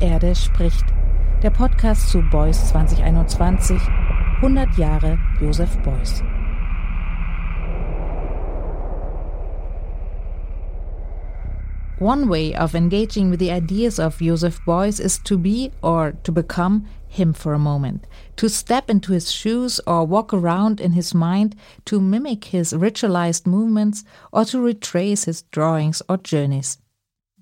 Erde spricht. Der Podcast zu Beuys 2021. 100 Jahre Josef Beuys. One way of engaging with the ideas of Joseph Beuys is to be or to become him for a moment, to step into his shoes or walk around in his mind, to mimic his ritualized movements or to retrace his drawings or journeys.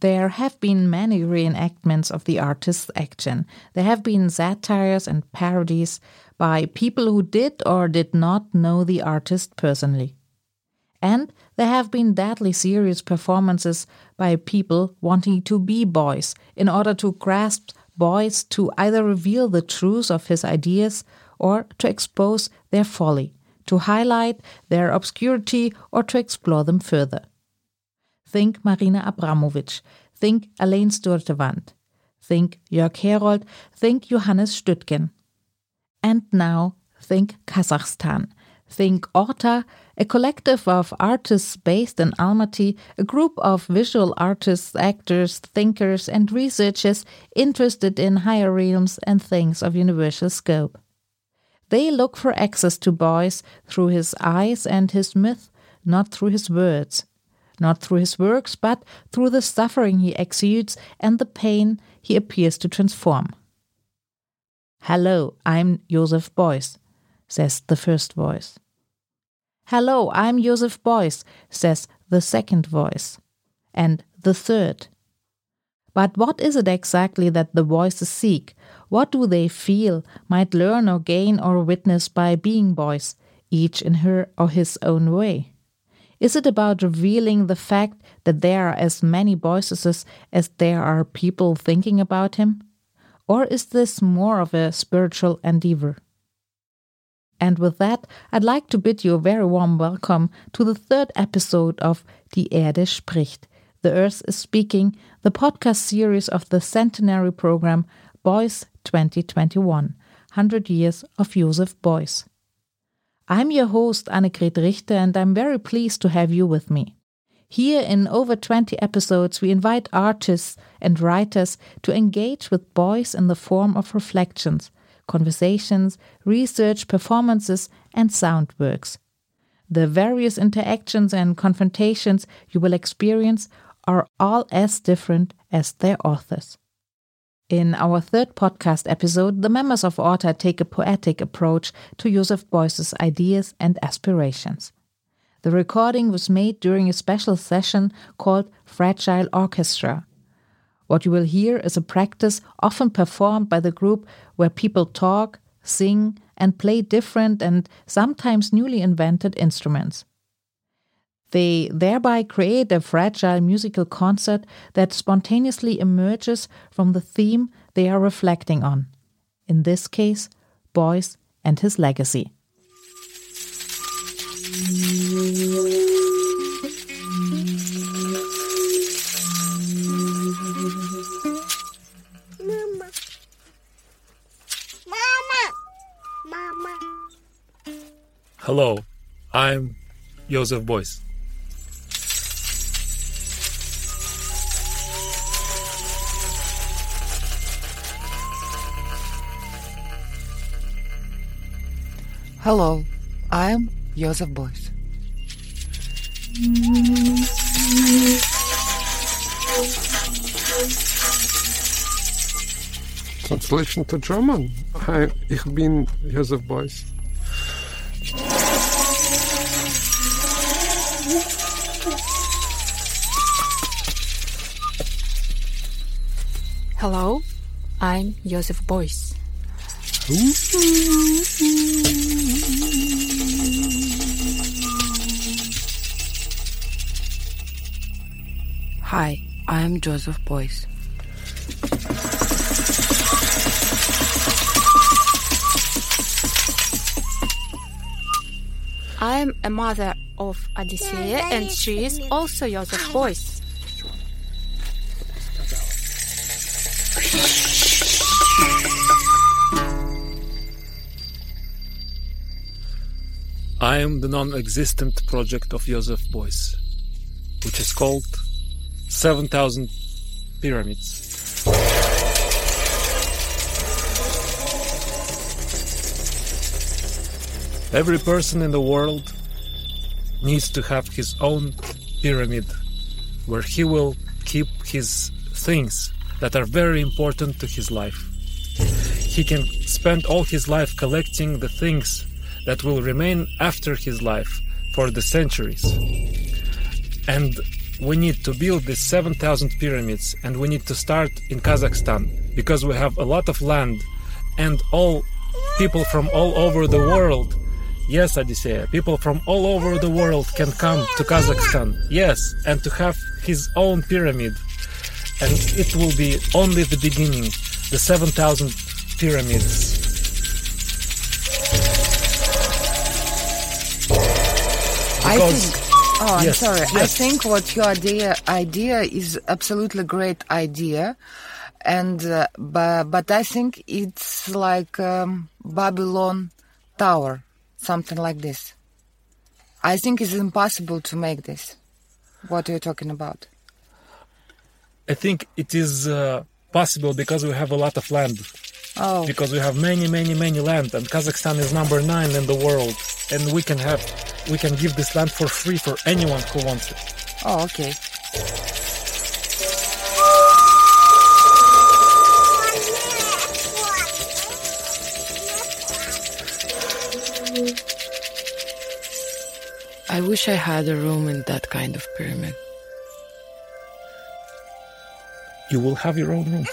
There have been many reenactments of the artist's action. There have been satires and parodies by people who did or did not know the artist personally. And there have been deadly serious performances by people wanting to be Beuys in order to grasp Beuys to either reveal the truth of his ideas or to expose their folly, to highlight their obscurity or to explore them further. Think Marina Abramovic, think Elaine Sturtevant, think Jörg Herold, think Johannes Stüttgen. And now think Kazakhstan, think Orta, a collective of artists based in Almaty, a group of visual artists, actors, thinkers, and researchers interested in higher realms and things of universal scope. They look for access to Beuys through his eyes and his myth, not through his words, not through his works, but through the suffering he exudes and the pain he appears to transform. Hello, I'm Joseph Beuys, says the first voice. Hello, I'm Joseph Beuys, says the second voice. And the third. But what is it exactly that the voices seek? What do they feel, might learn or gain or witness by being Beuys, each in her or his own way? Is it about revealing the fact that there are as many voices as there are people thinking about him? Or is this more of a spiritual endeavor? And with that, I'd like to bid you a very warm welcome to the third episode of Die Erde spricht. The Earth is Speaking, the podcast series of the centenary program Beuys 2021 100 Years of Joseph Beuys. I'm your host, Annegret Richter, and I'm very pleased to have you with me. Here, in over 20 episodes, we invite artists and writers to engage with Beuys in the form of reflections conversations, research, performances, and sound works. The various interactions and confrontations you will experience are all as different as their authors. In our third podcast episode, the members of Orta take a poetic approach to Joseph Beuys's ideas and aspirations. The recording was made during a special session called Fragile Orchestra, what you will hear is a practice often performed by the group where people talk, sing, and play different and sometimes newly invented instruments. They thereby create a fragile musical concert that spontaneously emerges from the theme they are reflecting on. In this case, Beuys and his legacy. Hello, I'm Joseph Beuys. Hello, I'm Joseph Beuys. Translation to German. Hi, ich bin Joseph Beuys. Hello, I'm Joseph Beuys. Hi, I'm Joseph Beuys. I'm a mother of Odyssea and she is also Joseph Beuys. I am the non existent project of Joseph Beuys, which is called seven thousand pyramids. Every person in the world needs to have his own pyramid where he will keep his things that are very important to his life. He can spend all his life collecting the things that will remain after his life for the centuries. And we need to build these 7,000 pyramids and we need to start in Kazakhstan because we have a lot of land and all people from all over the world. Yes, Odysseia, people from all over the world can come to Kazakhstan. Yes, and to have his own pyramid. And it will be only the beginning, the 7,000 pyramids. I think. Oh, I'm Yes, sorry. I think what your idea idea is absolutely great idea, and uh, but but I think it's like um, Babylon Tower, something like this. I think it's impossible to make this. What are you talking about? I think it is uh, possible because we have a lot of land. Oh, because we have many many many land and kazakhstan is number nine in the world and we can have we can give this land for free for anyone who wants it oh, okay. I wish I had a room in that kind of pyramid. you will have your own room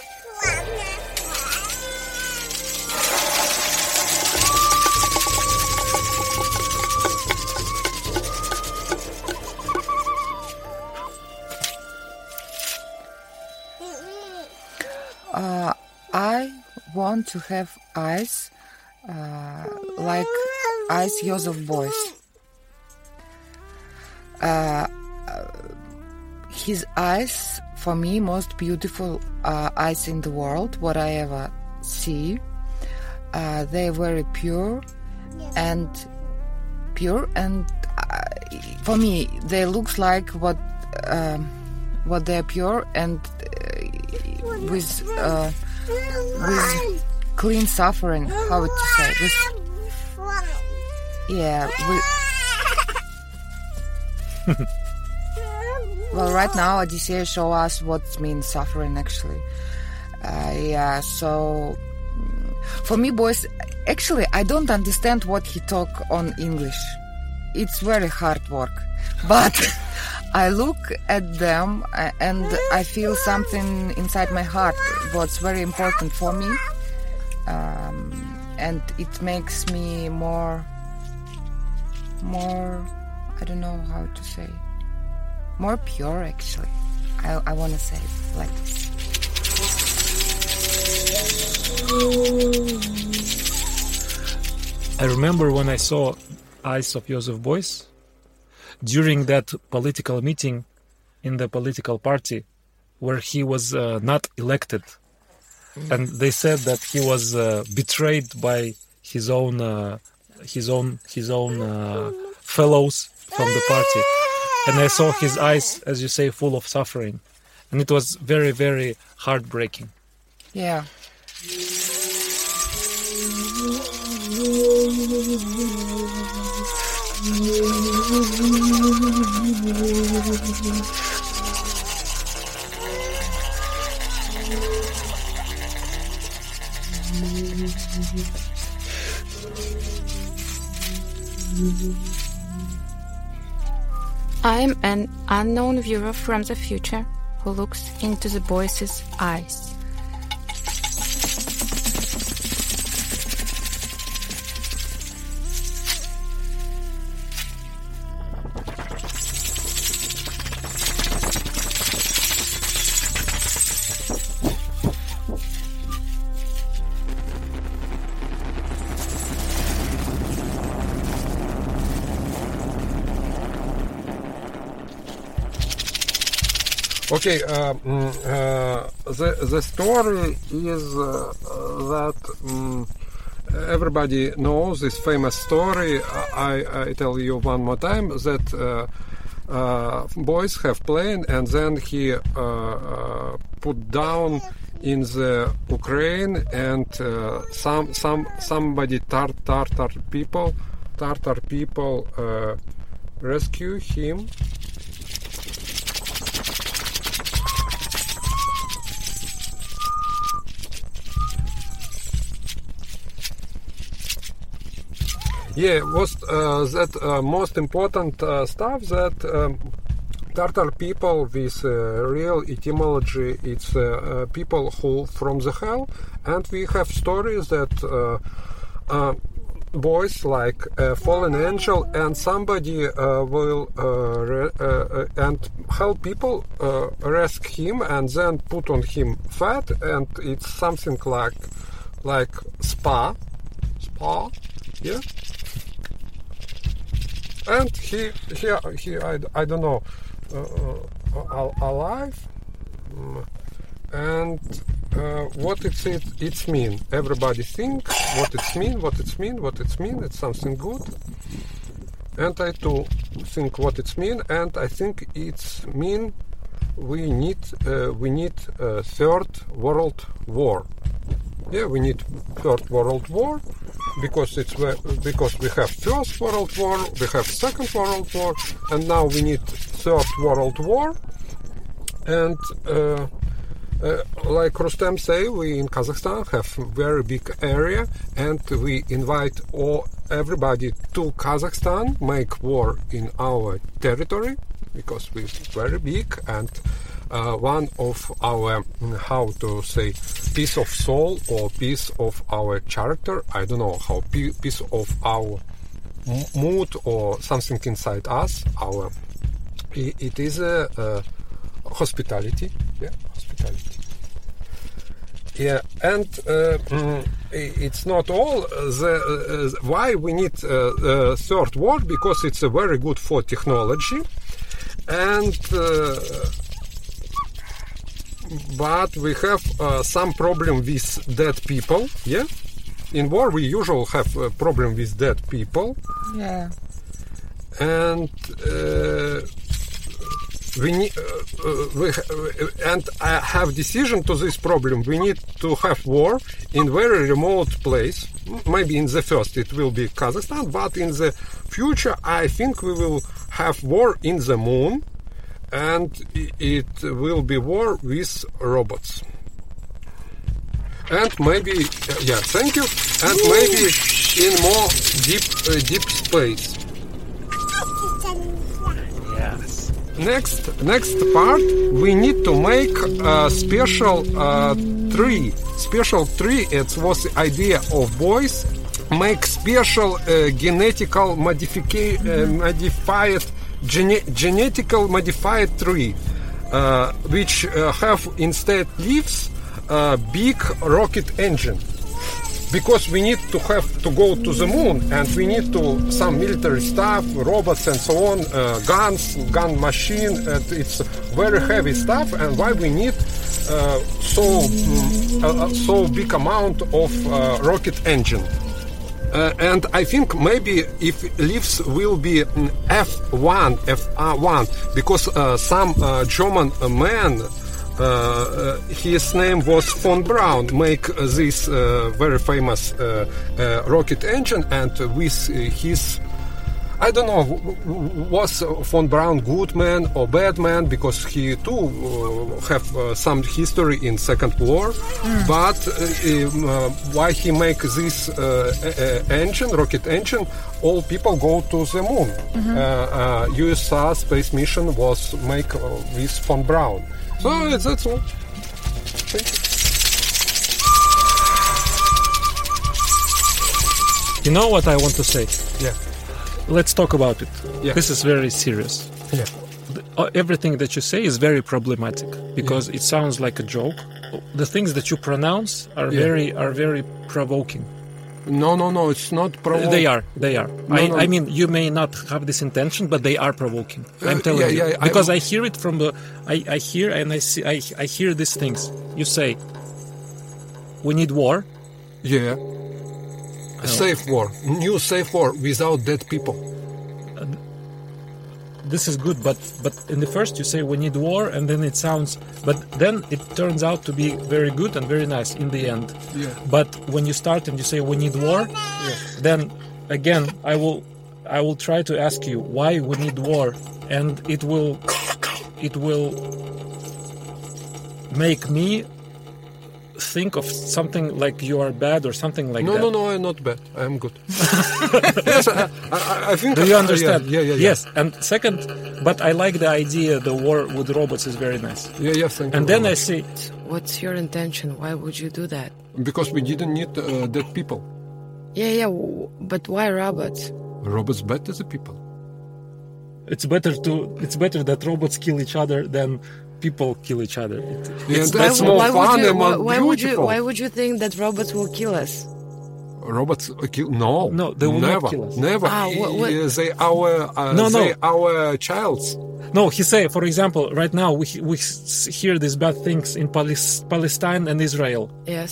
to have eyes uh, like eyes Joseph Beuys. Uh, uh, his eyes, for me, most beautiful uh, eyes in the world, what I ever see. Uh, they're very pure and pure, and uh, for me, they looks like what um, what they're pure and with with clean suffering. How would you say? With, yeah. With, well, right now, Odysseus show us what means suffering. Actually, uh, yeah. So, mm, for me, Beuys, actually, I don't understand what he talk on English. It's very hard work, but. I look at them uh, and I feel something inside my heart what's very important for me um, and it makes me more more I don't know how to say more pure actually. I, I want to say it like this. I remember when i saw eyes of joseph Beuys during that political meeting in the political party where he was uh, not elected and they said that he was uh, betrayed by his own uh, his own his own uh, fellows from the party. And i saw his eyes as you say full of suffering. And it was very very heartbreaking. Yeah I'm an unknown viewer from the future who looks into the Beuys' eyes. Okay, the the story is uh, that mm everybody knows this famous story. I, I tell you one more time that uh, uh, Beuys have plane, and then he uh, uh, put down in the Ukraine, and uh, some some somebody Tar Tartar people Tartar people rescue him. Yeah, was uh, that uh, most important uh, stuff that um, Tartar people with uh, real etymology, it's uh, uh, people who from the hell, and we have stories that Beuys like a fallen angel and somebody will re- and help people rescue him and then put on him fat. And it's something like like spa. Spa? Yeah and he he he I, I don't know uh, uh, al- alive? Mm. and uh, what it's it it's mean. Everybody think what it's mean what it's mean what it's mean. It's something good. And I too think what it's mean. And I think it's mean we need uh, we need a third world war yeah we need third world war because it's because we have first world war we have second world war and now we need third world war and uh, uh, like Rustem say, we in Kazakhstan have very big area, and we invite all everybody to Kazakhstan make war in our territory because we're very big and. Uh, one of our mm, how to say piece of soul or piece of our character. I don't know how piece of our mood or something inside us our it is a, uh hospitality yeah hospitality. Yeah and uh, mm, it's not all uh, the uh, why we need uh, uh, third world because it's uh, very good for technology. And uh, but we have uh, some problem with dead people yeah in war we usually have a problem with dead people Yeah. and uh, we need uh, uh, we ha- uh, and I have decision to this problem. We need to have war in very remote place. Maybe in the first it will be Kazakhstan, but in the future I think we will have war in the moon, and it will be war with robots. And maybe uh, yeah, thank you. And maybe in more deep uh, deep space. Yes. Next, next part, we need to make a special uh, tree. Special tree. It was the idea of Beuys. Make special uh, genetical modifica- uh, modified gene- genetical modified tree, uh, which uh, have instead leaves a big rocket engine. Because we need to have to go to the moon and we need to some military stuff robots and so on uh, guns gun machine it's very heavy stuff and why we need uh, so mm, uh, uh, so big amount of uh, rocket engine uh, and I think maybe if leaves will be mm, F1, F1, because uh, some uh, German man, uh, uh, his name was von Braun, make this uh, very famous rocket engine, and with his I don't know w- w- was von Braun good man or bad man because he too uh, have uh, some history in Second War. But uh, um, uh, why he make this uh, uh, engine, rocket engine? All people go to the moon. Uh, uh, USA space mission was make uh, with von Braun. So uh, that's all. Thank you. You know what I want to say? Yeah. Let's talk about it. Yeah. This is very serious. Yeah. Uh, Everything that you say is very problematic because it sounds like a joke. The things that you pronounce are Yeah. very are very provoking. No, no, no. It's not provoking. They are. They are. I, no. I mean, you may not have this intention, but they are provoking. I'm Uh, telling yeah, you yeah, I because will- I, hear it from the. I, I hear and I see. I, I hear these things. You say, "We need war." Yeah. A safe war, new safe war without dead people. Uh, this is good, but but in the first you say we need war, and then it sounds. But then it turns out to be very good and very nice in the end. Yeah. But when you start and you say we need war, then again, I will, I will try to ask you why we need war, and it will, it will make me think of something like you are bad or something like no, that. no, no, no, I'm not bad. I'm good. yes, I, I, I think. Do you uh, understand? Yeah, yeah, yeah. Yes. And second, but I like the idea the war with robots is very nice. Yeah, yes, thank And you. then very I see, What's your intention? Why would you do that? because we didn't need uh, dead people. Yeah, yeah, but why robots? Robots better than people. it's better to, it's better that robots kill each other than people kill each other. It- Yeah, it's that's better- more why fun would you, and why, more why would you why would you think that robots will kill us? Robots uh, kill? No, No, they will not never, kill us. Never. Ah, what- what- They our uh, No, no. our childs. No, he say, for example, right now we we hear these bad things in Palis- Palestine and Israel, Yes.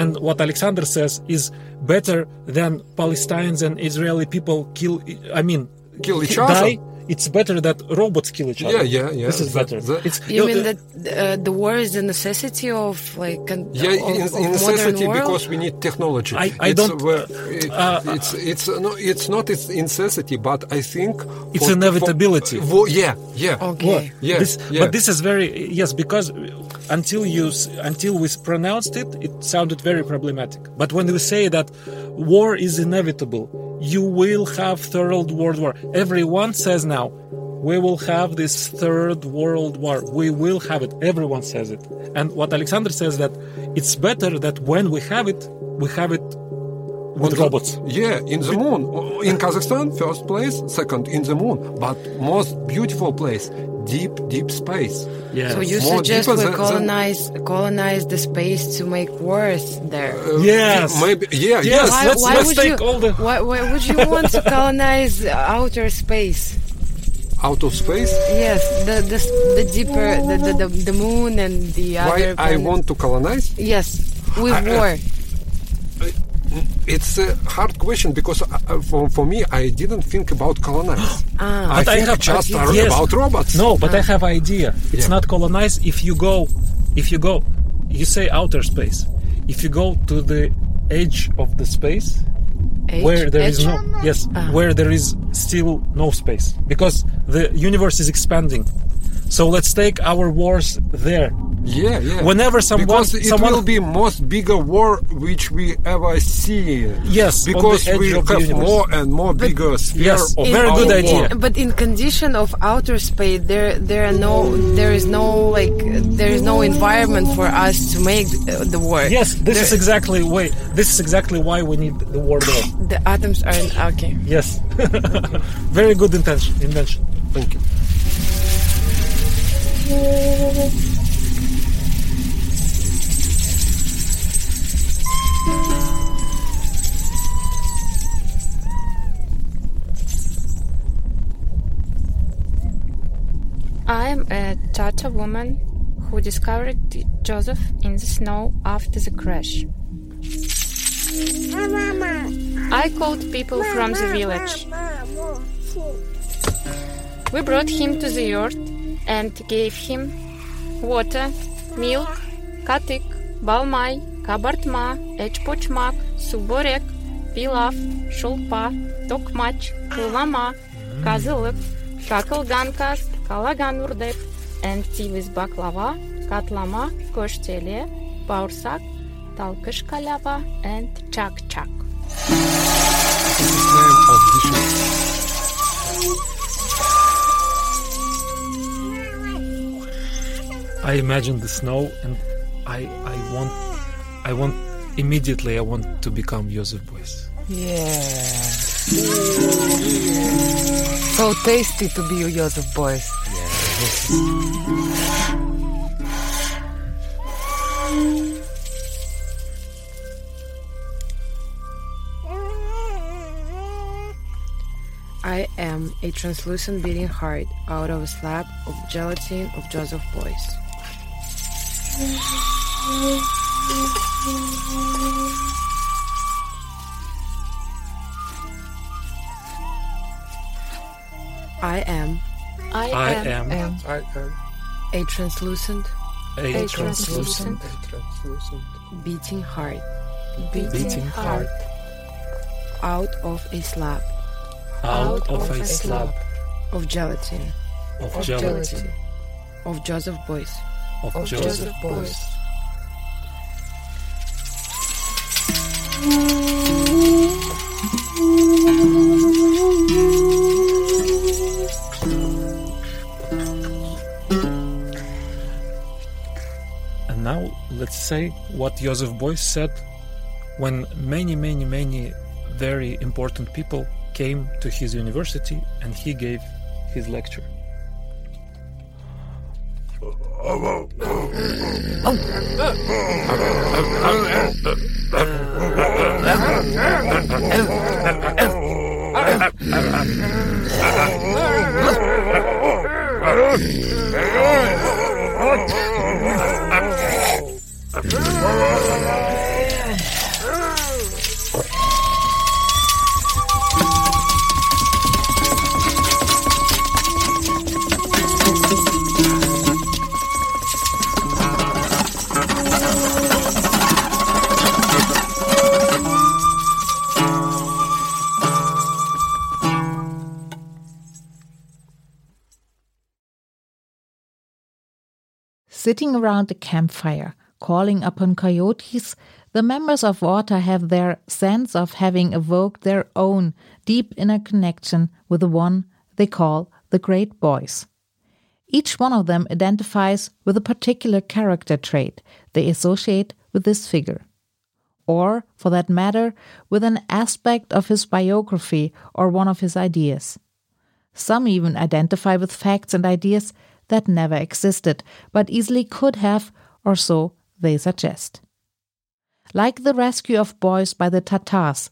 and what Alexander says is better than Palestinians and Israeli people kill. I mean, Kill each die. other. It's better that robots kill each other. Yeah, yeah, yeah. This is That- better. that- it's You mean uh, that uh, the war is the necessity of like con- Yeah, of, in, of in modern necessity world? because we need technology. I- I It's, don't- uh, uh, it's it's no, it's not its necessity, but I think It's for- inevitability. for- for- yeah, yeah. Okay. Yeah, This, yeah. But this is very yes because until you s- until we pronounced it, it sounded very problematic. But when we say that war is inevitable, you will have third world war. Everyone says now we will have this third world war. We will have it. Everyone says it. And what Alexander says that it's better that when we have it, we have it with the- robots. Yeah, in the moon. In Kazakhstan, first place, second in the moon, but most beautiful place, deep, deep space. Yeah. So you More suggest we than- than- colonize colonize the space to make wars there? Uh, Yes. maybe. Yeah, Yes. yes. let's- let's would take you, all the- why, why would you want to colonize outer space? Out of space. Yes, the the, the deeper the, the, the, the moon and the Why other. I want to colonize? Yes, with I- war. It's a hard question because uh, for, for me, I didn't think about colonize. Ah. I But I think have- just but yes. about robots. No, but I have idea. It's Yeah. not colonize. If you go, if you go, you say outer space. If you go to the edge of the space Age- where there is age? no yes, where there is still no space because the universe is expanding. So let's take our wars there. Yeah, yeah. Whenever someone- because it someone- will be most bigger war which we ever see. Yes, because we have more and more bigger sphere Yes, of very good war. idea. But in condition of outer space, there there are no there is no like there is no environment for us to make uh, the war. Yes, this There- is exactly why. This is exactly why we need the war there. the atoms are in, okay. Yes, very good intention. Invention. Thank you. I'm a Tatar woman who discovered Joseph in the snow after the crash. I called people from the village. We brought him to the yard and gave him water, milk, katik, balmai, kabartma, echpochmak, suborek, pilaf, shulpa, tokmach, kulama, kazılık, kakılgankas, kalagan urdep, and tivis baklava, katlama, koşteli, bağırsak, talkış kalava, and chak chak. Name of dishes. I imagine the snow, and I I want I want immediately I want to become Joseph Beuys. Yeah. So tasty to be a Joseph Beuys. I am a translucent beating heart out of a slab of gelatin of Joseph Beuys. I am. I, I am, am. I am. A translucent. A a translucent. translucent. A translucent. Beating heart. Beating beating heart. heart. Out of a slab. Out, of, a slab. of gelatin. Of, of gelatin, gelatin, of Joseph Beuys. of, of Joseph Joseph Beuys. Beuys. Say what Joseph Beuys said when many, many, many very important people came to his university and he gave his lecture. Oh. Sitting around the campfire, calling upon coyotes, the members of Orta have their sense of having evoked their own deep inner connection with the one they call the Great Beuys. Each one of them identifies with a particular character trait they associate with this figure. Or, for that matter, with an aspect of his biography or one of his ideas. Some even identify with facts and ideas that never existed, but easily could have, or so they suggest. Like the rescue of Beuys by the Tatars.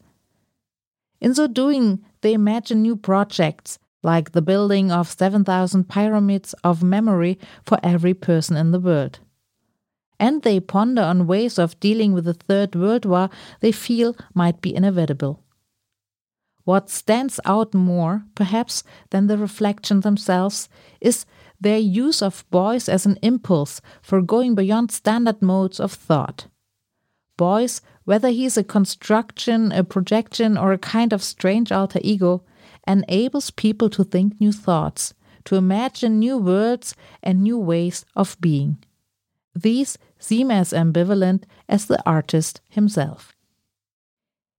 In so doing, they imagine new projects, like the building of 7,000 pyramids of memory for every person in the world. And they ponder on ways of dealing with the Third World War they feel might be inevitable. What stands out more, perhaps, than the reflections themselves is their use of Beuys as an impulse for going beyond standard modes of thought. Beuys, whether he is a construction, a projection, or a kind of strange alter ego, enables people to think new thoughts, to imagine new worlds and new ways of being. These seem as ambivalent as the artist himself.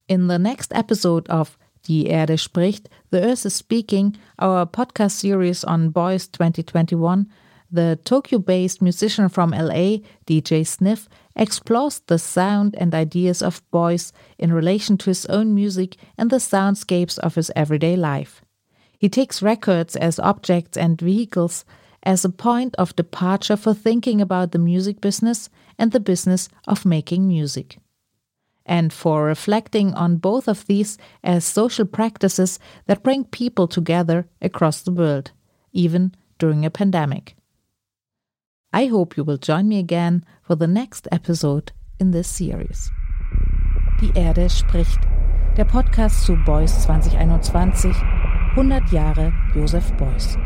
In the next episode of Die Erde spricht, The Earth is Speaking, our podcast series on Beuys 2021, the Tokyo based musician from LA, DJ Sniff, explores the sound and ideas of Beuys in relation to his own music and the soundscapes of his everyday life. He takes records as objects and vehicles as a point of departure for thinking about the music business and the business of making music and for reflecting on both of these as social practices that bring people together across the world, even during a pandemic. I hope you will join me again for the next episode in this series. Die Erde spricht, der Podcast zu Beuys 2021, 100 Jahre Joseph Beuys.